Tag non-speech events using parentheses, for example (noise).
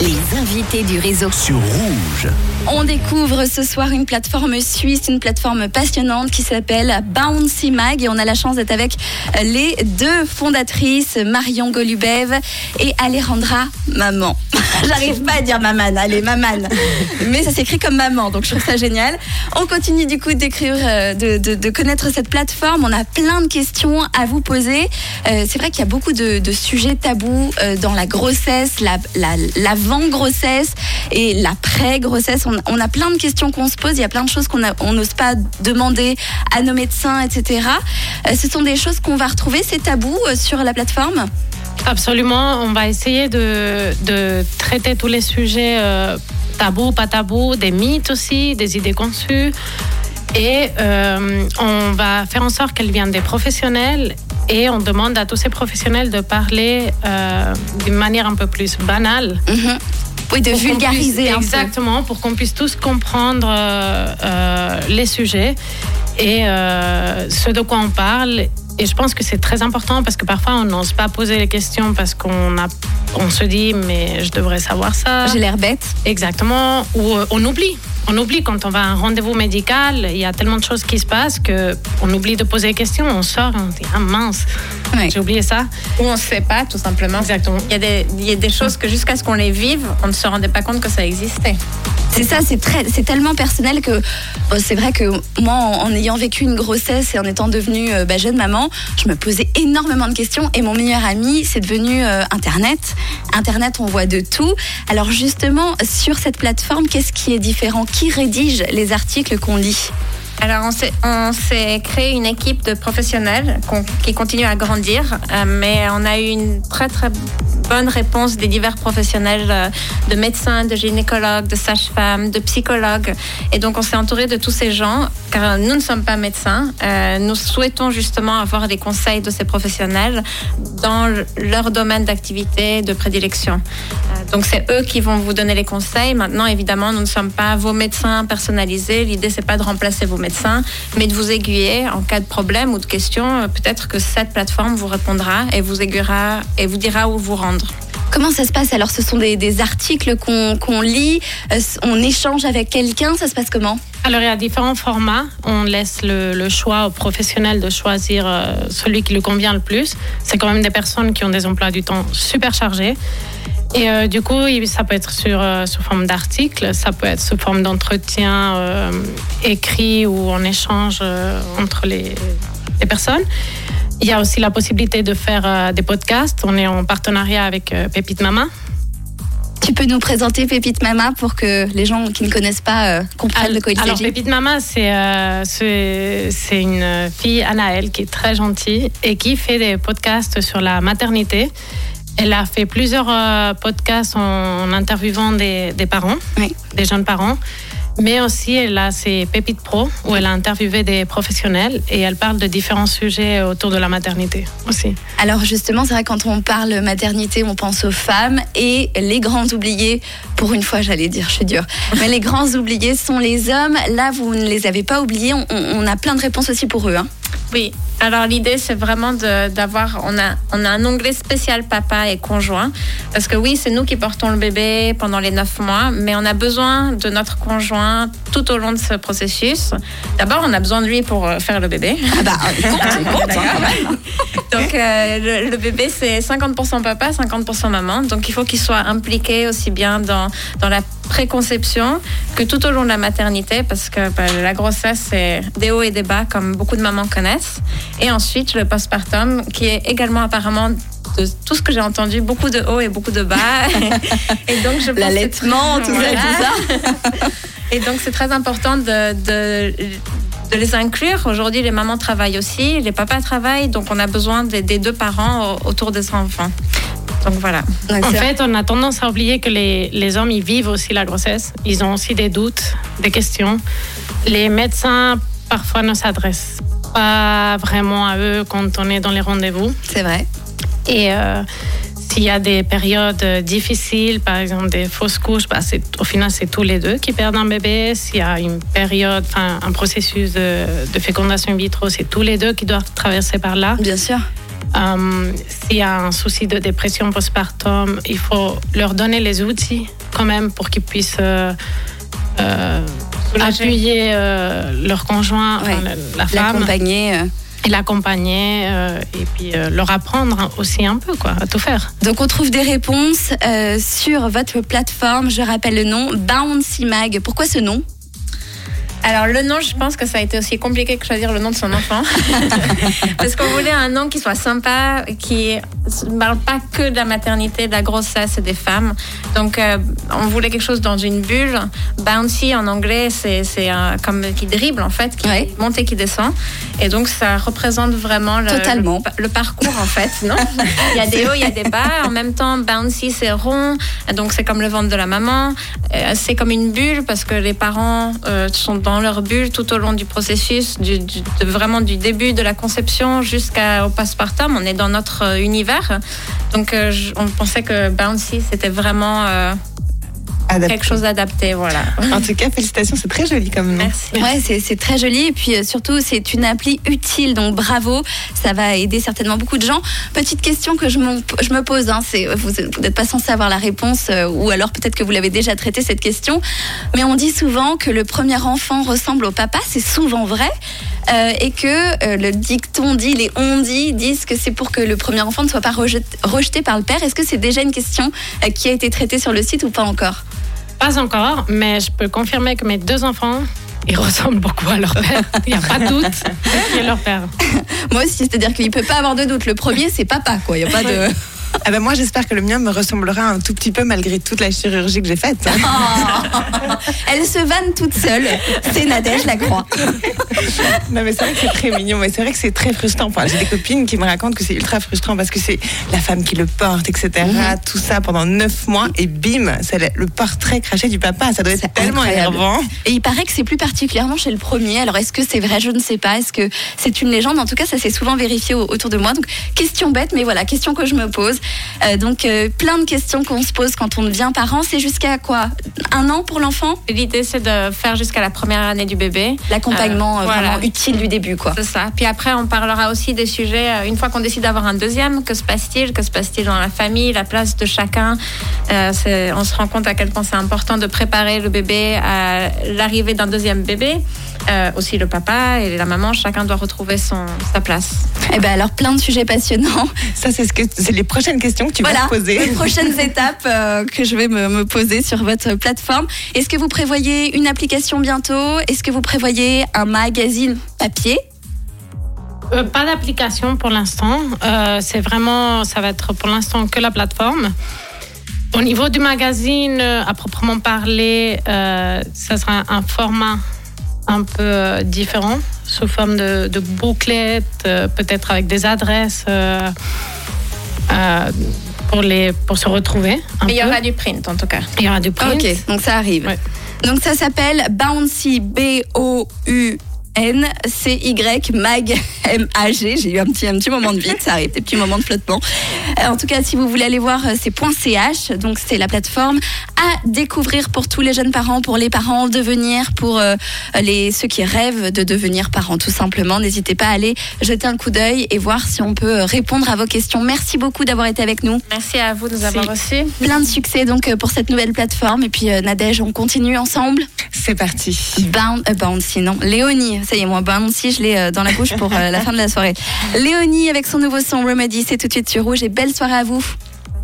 Les invités du réseau. sur Rouge. On découvre ce soir une plateforme suisse, une plateforme passionnante qui s'appelle Bouncy Mag et on a la chance d'être avec les deux fondatrices, Marion Golubev et Alejandra Maman. (laughs) J'arrive pas à dire maman, allez maman. Mais ça s'écrit comme maman, donc je trouve ça génial. On continue du coup d'écrire, euh, de, de- de connaître cette plateforme. On a plein de questions à vous poser. Euh, c'est vrai qu'il y a beaucoup de, de sujets tabous euh, dans la grossesse, la, la- l'avant-grossesse et l'après-grossesse. On, on a plein de questions qu'on se pose. Il y a plein de choses qu'on n'ose pas demander à nos médecins, etc. Euh, ce sont des choses qu'on va retrouver, ces tabous euh, sur la plateforme? Absolument, on va essayer de, de traiter tous les sujets euh, tabous, pas tabous, des mythes aussi, des idées conçues. Et euh, on va faire en sorte qu'elles viennent des professionnels et on demande à tous ces professionnels de parler euh, d'une manière un peu plus banale. Mhm. Oui, de vulgariser puisse- un peu. Exactement, pour qu'on puisse tous comprendre euh, les sujets et ce de quoi on parle. Et je pense que c'est très important parce que parfois on n'ose pas poser les questions parce qu'on a, on se dit mais je devrais savoir ça. J'ai l'air bête. Exactement. Ou on oublie. On oublie quand on va à un rendez-vous médical, il y a tellement de choses qui se passent que on oublie de poser des questions. On sort on dit ah mince, j'ai oublié ça. Ou on ne sait pas, tout simplement. Exactement. Il y, a des, il y a des choses que jusqu'à ce qu'on les vive, on ne se rendait pas compte que ça existait. C'est ça, c'est très, c'est tellement personnel que bon, c'est vrai que moi, en, en ayant vécu une grossesse et en étant devenue euh, bah, jeune maman, je me posais énormément de questions. Et mon meilleur ami, c'est devenu euh, Internet. Internet, on voit de tout. Alors justement, sur cette plateforme, qu'est-ce qui est différent? Qui rédige les articles qu'on lit Alors, on s'est, créé une équipe de professionnels qui continue à grandir, euh, mais on a eu une très très bonne réponse des divers professionnels euh, de médecins, de gynécologues, de sages-femmes, de psychologues. Et donc, on s'est entouré de tous ces gens, car nous ne sommes pas médecins. Euh, nous souhaitons justement avoir des conseils de ces professionnels dans le- leur domaine d'activité, de prédilection. Donc, c'est eux qui vont vous donner les conseils. Maintenant, évidemment, nous ne sommes pas vos médecins personnalisés. L'idée, c'est pas de remplacer vos médecins, mais de vous aiguiller en cas de problème ou de question. Euh, Peut-être que cette plateforme vous répondra et vous aiguillera et vous dira où vous rendre. Comment ça se passe? Alors, ce sont des, des articles qu'on qu'on lit, euh, on échange avec quelqu'un, ça se passe comment? Alors, il y a différents formats. On laisse le, le choix aux professionnels de choisir euh, celui qui lui convient le plus. C'est quand même des personnes qui ont des emplois du temps super chargés. Et euh, du coup, ça peut être sur, euh, sous forme d'articles, ça peut être sous forme d'entretien euh, écrit ou en échange euh, entre les, les personnes. Il y a aussi la possibilité de faire euh, des podcasts. On est en partenariat avec Pépite Mama. Tu peux nous présenter Pépite Mama pour que les gens qui ne connaissent pas comprennent de quoi il Alors, Pépite Mama, c'est c'est c'est une fille, Anaëlle, qui est très gentille et qui fait des podcasts sur la maternité. Elle a fait plusieurs euh, podcasts en, interviewant des, des parents, Oui. des jeunes parents. Mais aussi, elle a ses Pépites Pro, où elle a interviewé des professionnels et elle parle de différents sujets autour de la maternité aussi. Alors justement, c'est vrai quand on parle maternité, on pense aux femmes et les grands oubliés, pour une fois j'allais dire, je suis dure, (laughs) mais les grands oubliés sont les hommes. Là, vous ne les avez pas oubliés, on, on a plein de réponses aussi pour eux. hein. Oui, alors l'idée c'est vraiment d'avoir, on a, on a un onglet spécial papa et conjoint, parce que oui, c'est nous qui portons le bébé pendant les neuf mois, mais on a besoin de notre conjoint tout au long de ce processus. D'abord, on a besoin de lui pour euh, faire le bébé. Ah bah, compte, (laughs) Donc euh, le, le bébé c'est 50% papa, 50% maman, donc il faut qu'il soit impliqué aussi bien dans, dans la préconception que tout au long de la maternité, parce que bah, la grossesse c'est des hauts et des bas comme beaucoup de mamans connaissent. Et ensuite le postpartum qui est également apparemment de tout ce que j'ai entendu, beaucoup de hauts et beaucoup de bas. (laughs) et donc je pense L'allaitement, tout Voilà. tout ça. (laughs) et donc, c'est très important de, de, de les inclure. Aujourd'hui, les mamans travaillent aussi, les papas travaillent, donc on a besoin des, des deux parents au- autour des enfants. Donc voilà. Donc, En fait, on a tendance à oublier que les, les hommes, ils vivent aussi la grossesse. Ils ont aussi des doutes, des questions. Les médecins, parfois, ne s'adressent pas vraiment à eux quand on est dans les rendez-vous. c'est vrai. Et euh, s'il y a des périodes difficiles, par exemple des fausses couches, bah, c'est- au final, c'est tous les deux qui perdent un bébé. S'il y a une période, enfin, un processus de, de fécondation in vitro, c'est tous les deux qui doivent traverser par là. Bien sûr. S'il y a un souci de dépression postpartum, il faut leur donner les outils quand même pour qu'ils puissent euh, euh, appuyer euh, leur conjoint, Ouais. enfin, la, la femme, L'accompagner. et l'accompagner et puis leur apprendre aussi un peu quoi, à tout faire. Donc on trouve des réponses sur votre plateforme. Je rappelle le nom, Bouncy Mag. Pourquoi ce nom? Alors le nom, je pense que ça a été aussi compliqué que choisir le nom de son enfant. (laughs) Parce qu'on voulait un nom qui soit sympa, qui ne parle pas que de la maternité, de la grossesse et des femmes. Donc euh, on voulait quelque chose dans une bulle. Bouncy en anglais, c'est comme qui dribble en fait, qui Ouais. monte et qui descend. Et donc ça représente vraiment le, Totalement. le, le parcours en fait. Non? (laughs) Il y a des hauts, il y a des bas. En même temps, bouncy c'est rond, donc c'est comme le ventre de la maman. Euh, c'est comme une bulle parce que les parents euh, sont dans leur bulle tout au long du processus, du, du- de- vraiment du début de la conception jusqu'au postpartum. On est dans notre euh, Donc euh, je- on pensait que bouncy c'était vraiment euh, Adapté. quelque chose d'adapté. Voilà. (laughs) En tout cas, félicitations, c'est très joli comme nom. Merci. Ouais, c'est très joli et puis euh, surtout c'est une appli utile donc bravo, ça va aider certainement beaucoup de gens. Petite question que je, me pose, hein, vous vous n'êtes pas censé avoir la réponse euh, ou alors peut-être que vous l'avez déjà traité cette question, mais on dit souvent que le premier enfant ressemble au papa, c'est souvent vrai. Euh, et que euh, le dicton dit, les on dit disent que c'est pour que le premier enfant ne soit pas rejet- rejeté par le père. Est-ce que c'est déjà une question euh, qui a été traitée sur le site ou pas encore? Pas encore, mais je peux confirmer que mes deux enfants, ils (laughs) ressemblent beaucoup à leur père. Il n'y a pas de doute qui est leur père. (laughs) Moi aussi, c'est-à-dire qu'il peut pas avoir de doute. Le premier, c'est papa, quoi. Il y a pas de. (laughs) Ah ben moi, j'espère que le mien me ressemblera un tout petit peu malgré toute la chirurgie que j'ai faite. (laughs) Oh. Elle se vanne toute seule. C'est Nadège, la croix. Non mais c'est vrai que c'est très mignon, mais c'est vrai que c'est très frustrant. Enfin, j'ai des copines qui me racontent que c'est ultra frustrant parce que c'est la femme qui le porte, etc. Tout ça pendant neuf mois et bim, c'est le, portrait craché du papa. Ça doit être tellement incroyable. énervant. Et il paraît que c'est plus particulièrement chez le premier. Alors, est-ce que c'est vrai? Je ne sais pas. Est-ce que c'est une légende? En tout cas, ça s'est souvent vérifié au- autour de moi. Donc, question bête, mais voilà, question que je me pose. Euh, donc, euh, plein de questions qu'on se pose quand on devient parent. C'est jusqu'à quoi? Un an pour l'enfant? L'idée c'est de faire jusqu'à la première année du bébé. L'accompagnement Euh, voilà. vraiment utile du début, quoi. C'est ça. Puis après, on parlera aussi des sujets, une fois qu'on décide d'avoir un deuxième, que se passe-t-il? Que se passe-t-il dans la famille La place de chacun? On se rend compte à quel point c'est important de préparer le bébé à l'arrivée d'un deuxième bébé. Aussi le papa et la maman, chacun doit retrouver son, sa place. Eh ben alors, plein de sujets passionnants. Ça, c'est ce que c'est les prochaines questions que tu voilà, vas te poser. les prochaines (laughs) étapes euh, que je vais me, me poser sur votre plateforme. Est-ce que vous prévoyez une application bientôt? Est-ce que vous prévoyez un magazine papier? Euh, pas d'application pour l'instant. Euh, c'est vraiment, ça va être pour l'instant que la plateforme. Au niveau du magazine, à proprement parler, euh, ça sera un format un peu euh, différent, sous forme de, de bouclettes, euh, peut-être avec des adresses euh, euh, pour, les, pour se retrouver. Mais il y aura du print en tout cas. Il y aura du print. Ok, donc ça arrive. Ouais. Donc ça s'appelle Bouncy B-O-U. N C Y Mag M A G. J'ai eu un petit un petit moment de vide, ça arrive, des petits moments de flottement. Euh, en tout cas, si vous voulez aller voir, euh, c'est .ch. Donc c'est la plateforme à découvrir pour tous les jeunes parents, pour les parents en devenir, pour euh, les ceux qui rêvent de devenir parents, tout simplement. N'hésitez pas à aller jeter un coup d'œil et voir si on peut répondre à vos questions. Merci beaucoup d'avoir été avec nous. Merci à vous de nous avoir reçus. Plein de succès donc pour cette nouvelle plateforme. Et puis euh, Nadège, on continue ensemble. C'est parti. Bound, euh, non. Léonie, ça y est, moi, Bouncy, je l'ai euh, dans la bouche pour euh, la fin de la soirée. Léonie avec son nouveau son Remedy, c'est tout de suite sur Rouge et belle soirée à vous.